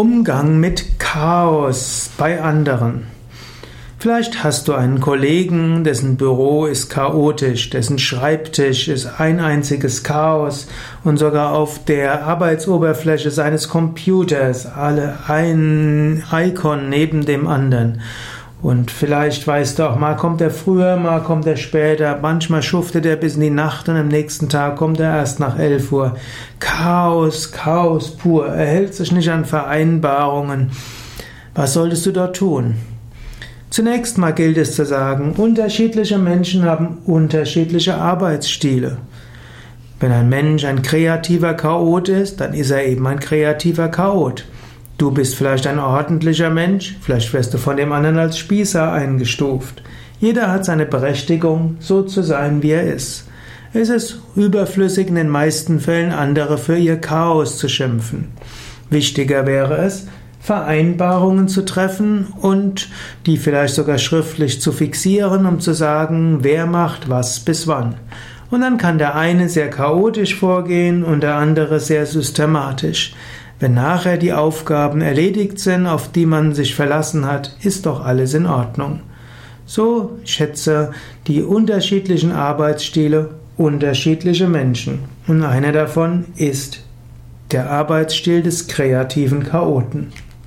Umgang mit Chaos bei anderen. Vielleicht hast du einen Kollegen, dessen Büro ist chaotisch, dessen Schreibtisch ist ein einziges Chaos und sogar auf der Arbeitsoberfläche seines Computers alle ein Icon neben dem anderen. Und vielleicht weißt du auch, mal kommt er früher, mal kommt er später, manchmal schuftet er bis in die Nacht und am nächsten Tag kommt er erst nach 11 Uhr. Chaos, Chaos pur, er hält sich nicht an Vereinbarungen. Was solltest du dort tun? Zunächst mal gilt es zu sagen, unterschiedliche Menschen haben unterschiedliche Arbeitsstile. Wenn ein Mensch ein kreativer Chaot ist, dann ist er eben ein kreativer Chaot. Du bist vielleicht ein ordentlicher Mensch, vielleicht wirst du von dem anderen als Spießer eingestuft. Jeder hat seine Berechtigung, so zu sein, wie er ist. Es ist überflüssig in den meisten Fällen andere für ihr Chaos zu schimpfen. Wichtiger wäre es, Vereinbarungen zu treffen und die vielleicht sogar schriftlich zu fixieren, um zu sagen, wer macht was bis wann. Und dann kann der eine sehr chaotisch vorgehen und der andere sehr systematisch. Wenn nachher die Aufgaben erledigt sind, auf die man sich verlassen hat, ist doch alles in Ordnung. So schätze die unterschiedlichen Arbeitsstile unterschiedliche Menschen. Und einer davon ist der Arbeitsstil des kreativen Chaoten.